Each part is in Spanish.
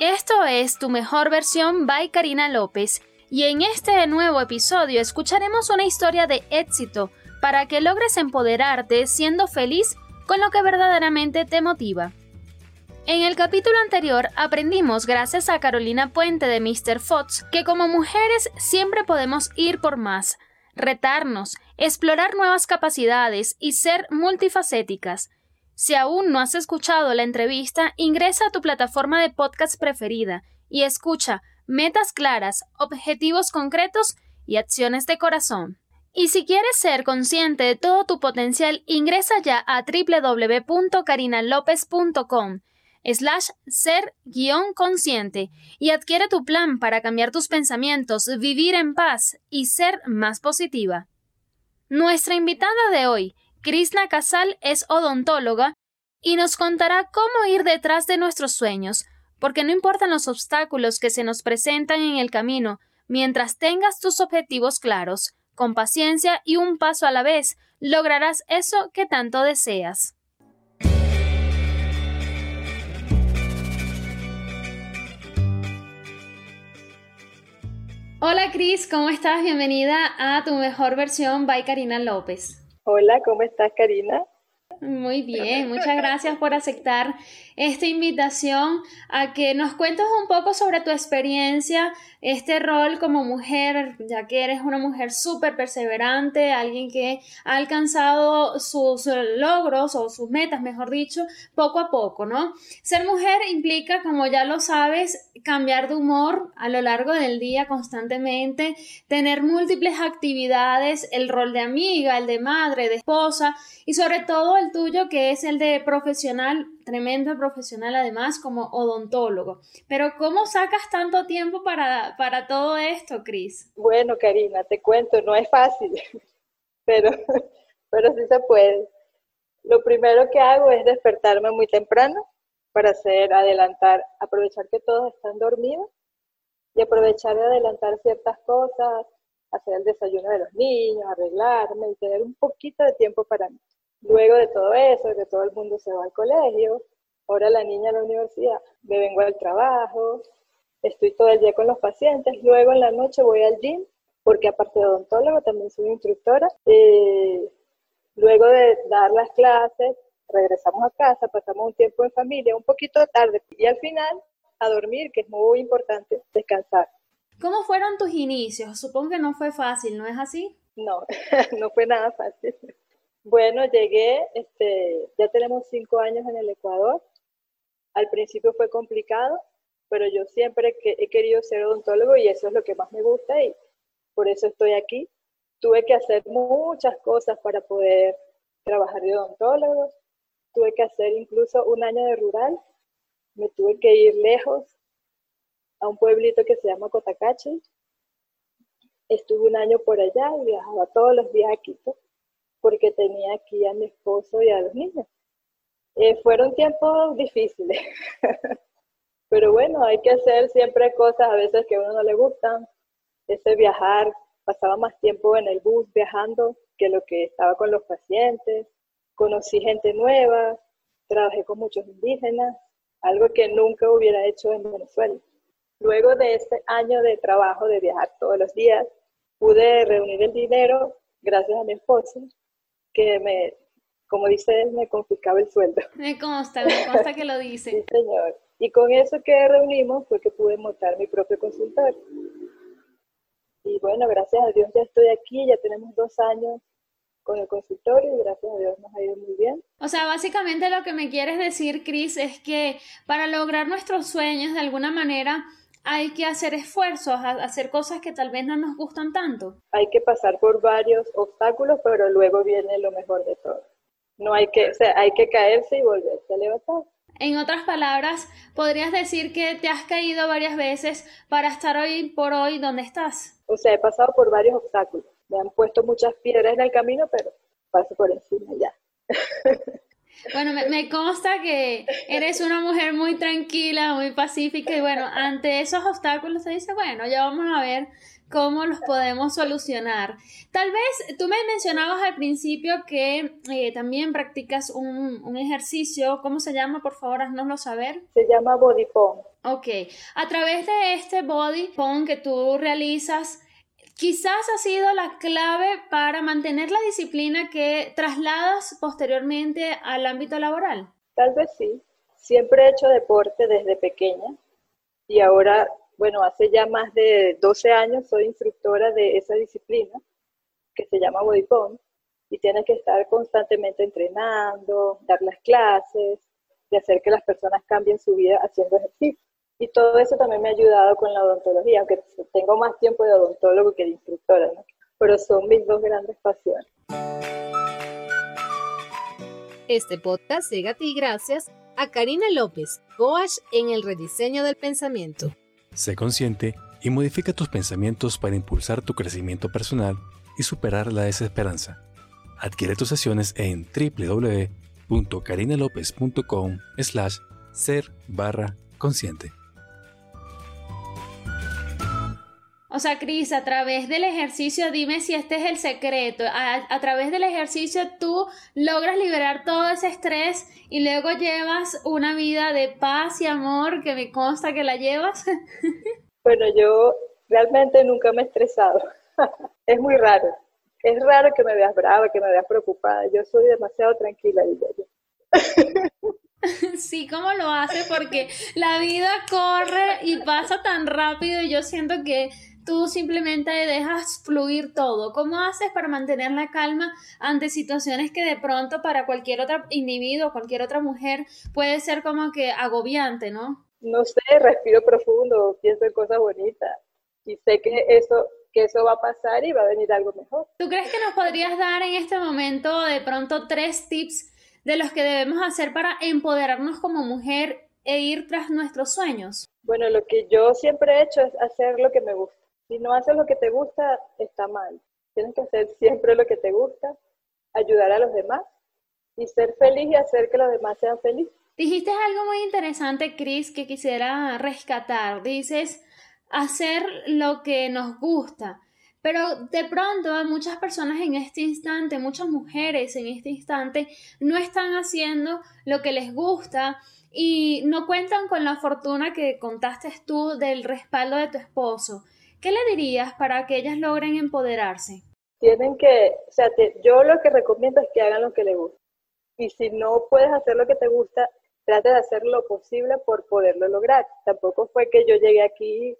Esto es Tu Mejor Versión by Karina López y en este nuevo episodio escucharemos una historia de éxito para que logres empoderarte siendo feliz con lo que verdaderamente te motiva. En el capítulo anterior aprendimos gracias a Carolina Puente de Mr. Fox que como mujeres siempre podemos ir por más, retarnos, explorar nuevas capacidades y ser multifacéticas. Si aún no has escuchado la entrevista, ingresa a tu plataforma de podcast preferida y escucha metas claras, objetivos concretos y acciones de corazón. Y si quieres ser consciente de todo tu potencial, ingresa ya a www.carinalopez.com slash ser guion consciente y adquiere tu plan para cambiar tus pensamientos, vivir en paz y ser más positiva. Nuestra invitada de hoy Krishna Casal es odontóloga y nos contará cómo ir detrás de nuestros sueños, porque no importan los obstáculos que se nos presentan en el camino, mientras tengas tus objetivos claros, con paciencia y un paso a la vez, lograrás eso que tanto deseas. Hola Cris, ¿cómo estás? Bienvenida a tu mejor versión by Karina López. Hola, ¿cómo estás, Karina? Muy bien, muchas gracias por aceptar esta invitación a que nos cuentes un poco sobre tu experiencia, este rol como mujer, ya que eres una mujer súper perseverante, alguien que ha alcanzado sus logros o sus metas, mejor dicho, poco a poco, ¿no? Ser mujer implica, como ya lo sabes, cambiar de humor a lo largo del día constantemente, tener múltiples actividades, el rol de amiga, el de madre, de esposa y sobre todo el tuyo que es el de profesional tremendo profesional además como odontólogo. Pero ¿cómo sacas tanto tiempo para, para todo esto, Cris? Bueno, Karina, te cuento, no es fácil, pero, pero sí se puede. Lo primero que hago es despertarme muy temprano para hacer, adelantar, aprovechar que todos están dormidos y aprovechar de adelantar ciertas cosas, hacer el desayuno de los niños, arreglarme y tener un poquito de tiempo para mí. Luego de todo eso, de que todo el mundo se va al colegio, ahora la niña a la universidad, me vengo al trabajo, estoy todo el día con los pacientes, luego en la noche voy al gym, porque aparte de odontólogo también soy instructora. Eh, luego de dar las clases, regresamos a casa, pasamos un tiempo en familia, un poquito tarde, y al final a dormir, que es muy importante, descansar. ¿Cómo fueron tus inicios? Supongo que no fue fácil, ¿no es así? No, no fue nada fácil. Bueno, llegué, este, ya tenemos cinco años en el Ecuador. Al principio fue complicado, pero yo siempre he querido ser odontólogo y eso es lo que más me gusta y por eso estoy aquí. Tuve que hacer muchas cosas para poder trabajar de odontólogo. Tuve que hacer incluso un año de rural. Me tuve que ir lejos a un pueblito que se llama Cotacachi. Estuve un año por allá y viajaba todos los días a Quito porque tenía aquí a mi esposo y a los niños. Eh, fueron tiempos difíciles, pero bueno, hay que hacer siempre cosas a veces que a uno no le gustan. Ese viajar, pasaba más tiempo en el bus viajando que lo que estaba con los pacientes. Conocí gente nueva, trabajé con muchos indígenas, algo que nunca hubiera hecho en Venezuela. Luego de ese año de trabajo, de viajar todos los días, pude reunir el dinero gracias a mi esposo que me, como dice él, me confiscaba el sueldo. Me consta, me consta que lo dice. sí, señor. Y con eso que reunimos fue que pude montar mi propio consultorio. Y bueno, gracias a Dios ya estoy aquí, ya tenemos dos años con el consultorio y gracias a Dios nos ha ido muy bien. O sea, básicamente lo que me quieres decir, Cris, es que para lograr nuestros sueños de alguna manera hay que hacer esfuerzos, hacer cosas que tal vez no nos gustan tanto. Hay que pasar por varios obstáculos, pero luego viene lo mejor de todo. No hay que, o sea, hay que caerse y volverse a levantar. En otras palabras, podrías decir que te has caído varias veces para estar hoy por hoy donde estás. O sea, he pasado por varios obstáculos. Me han puesto muchas piedras en el camino, pero paso por encima ya. Bueno, me, consta que eres una mujer muy tranquila, muy pacífica y bueno, ante esos obstáculos se dice, bueno, ya vamos a ver cómo los podemos solucionar. Tal vez tú me mencionabas al principio que eh, también practicas un, un, ejercicio, ¿cómo se llama? Por favor, haznoslo saber. Se llama Body Pong. Ok, a través de este Body Pong que tú realizas, quizás ha sido la clave para mantener la disciplina que trasladas posteriormente al ámbito laboral. Tal vez sí. Siempre he hecho deporte desde pequeña y ahora, bueno, hace ya más de 12 años soy instructora de esa disciplina que se llama Body y tienes que estar constantemente entrenando, dar las clases y hacer que las personas cambien su vida haciendo ejercicio. Y todo eso también me ha ayudado con la odontología, aunque tengo más tiempo de odontólogo que de instructora, ¿no? Pero son mis dos grandes pasiones. Este podcast llega a ti gracias a Karina López, coach en el rediseño del pensamiento. Sé consciente y modifica tus pensamientos para impulsar tu crecimiento personal y superar la desesperanza. Adquiere tus sesiones en www.carinalopez.com slash ser barra consciente. O sea, Cris, a través del ejercicio, dime si este es el secreto. A, través del ejercicio tú logras liberar todo ese estrés y luego llevas una vida de paz y amor que me consta que la llevas. bueno, yo realmente nunca me he estresado. es muy raro. Es raro que me veas brava, que me veas preocupada. Yo soy demasiado tranquila, diría yo. Sí, ¿cómo lo hace? Porque la vida corre y pasa tan rápido y yo siento que tú simplemente dejas fluir todo. ¿Cómo haces para mantener la calma ante situaciones que de pronto para cualquier otro individuo, cualquier otra mujer puede ser como que agobiante, ¿no? No sé, respiro profundo, pienso en cosas bonitas y sé que eso que eso va a pasar y va a venir algo mejor. ¿Tú crees que nos podrías dar en este momento de pronto tres tips de los que debemos hacer para empoderarnos como mujer e ir tras nuestros sueños? Bueno, lo que yo siempre he hecho es hacer lo que me gusta. Si no haces lo que te gusta, está mal. Tienes que hacer siempre lo que te gusta, ayudar a los demás y ser feliz y hacer que los demás sean felices. Dijiste algo muy interesante, Chris, que quisiera rescatar. Dices, hacer lo que nos gusta. Pero de pronto muchas personas en este instante, muchas mujeres en este instante, no están haciendo lo que les gusta y no cuentan con la fortuna que contaste tú del respaldo de tu esposo. ¿Qué le dirías para que ellas logren empoderarse? Tienen que, o sea, yo lo que recomiendo es que hagan lo que les gusta. Y si no puedes hacer lo que te gusta, trate de hacer lo posible por poderlo lograr. Tampoco fue que yo llegué aquí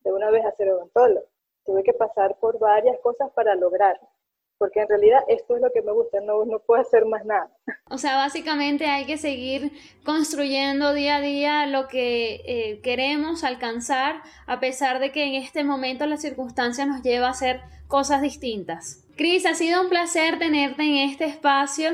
de una vez a ser odontólogo. Tuve que pasar por varias cosas para lograrlo porque en realidad esto es lo que me gusta, no, no puedo hacer más nada. O sea, básicamente hay que seguir construyendo día a día lo que eh, queremos alcanzar, a pesar de que en este momento la circunstancia nos lleva a hacer cosas distintas. Cris, ha sido un placer tenerte en este espacio.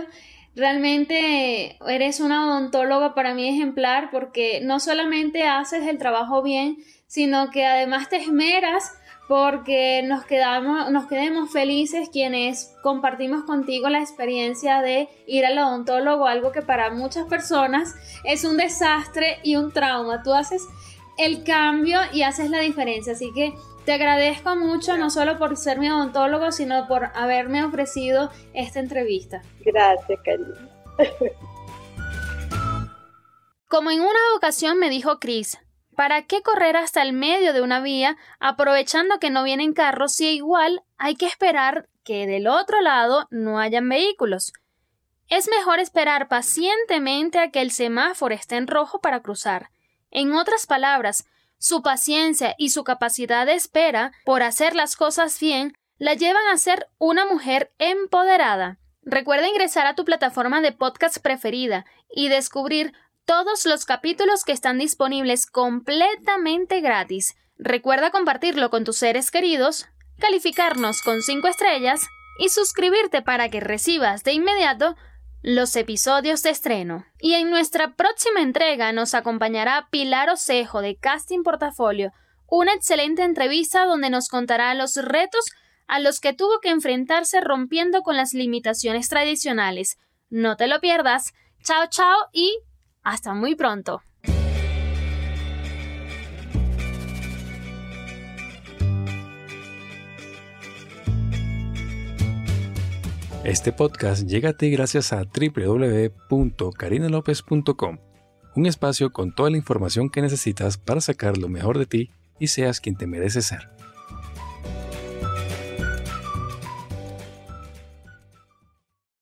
Realmente eres una odontóloga para mí ejemplar porque no solamente haces el trabajo bien, sino que además te esmeras porque nos quedamos, nos quedemos felices quienes compartimos contigo la experiencia de ir al odontólogo, algo que para muchas personas es un desastre y un trauma. Tú haces el cambio y haces la diferencia, así que te agradezco mucho no solo por ser mi odontólogo, sino por haberme ofrecido esta entrevista. Gracias, cariño. Como en una ocasión me dijo Chris, ¿Para qué correr hasta el medio de una vía aprovechando que no vienen carros si igual hay que esperar que del otro lado no hayan vehículos? Es mejor esperar pacientemente a que el semáforo esté en rojo para cruzar. En otras palabras, su paciencia y su capacidad de espera por hacer las cosas bien la llevan a ser una mujer empoderada. Recuerda ingresar a tu plataforma de podcast preferida y descubrir todos los capítulos que están disponibles completamente gratis. Recuerda compartirlo con tus seres queridos, calificarnos con 5 estrellas y suscribirte para que recibas de inmediato los episodios de estreno. Y en nuestra próxima entrega nos acompañará Pilar Osejo de Casting Portafolio, una excelente entrevista donde nos contará los retos a los que tuvo que enfrentarse rompiendo con las limitaciones tradicionales. No te lo pierdas. Chao, chao y hasta muy pronto. Este podcast llega a ti gracias a www.carinalopez.com, un espacio con toda la información que necesitas para sacar lo mejor de ti y seas quien te mereces ser.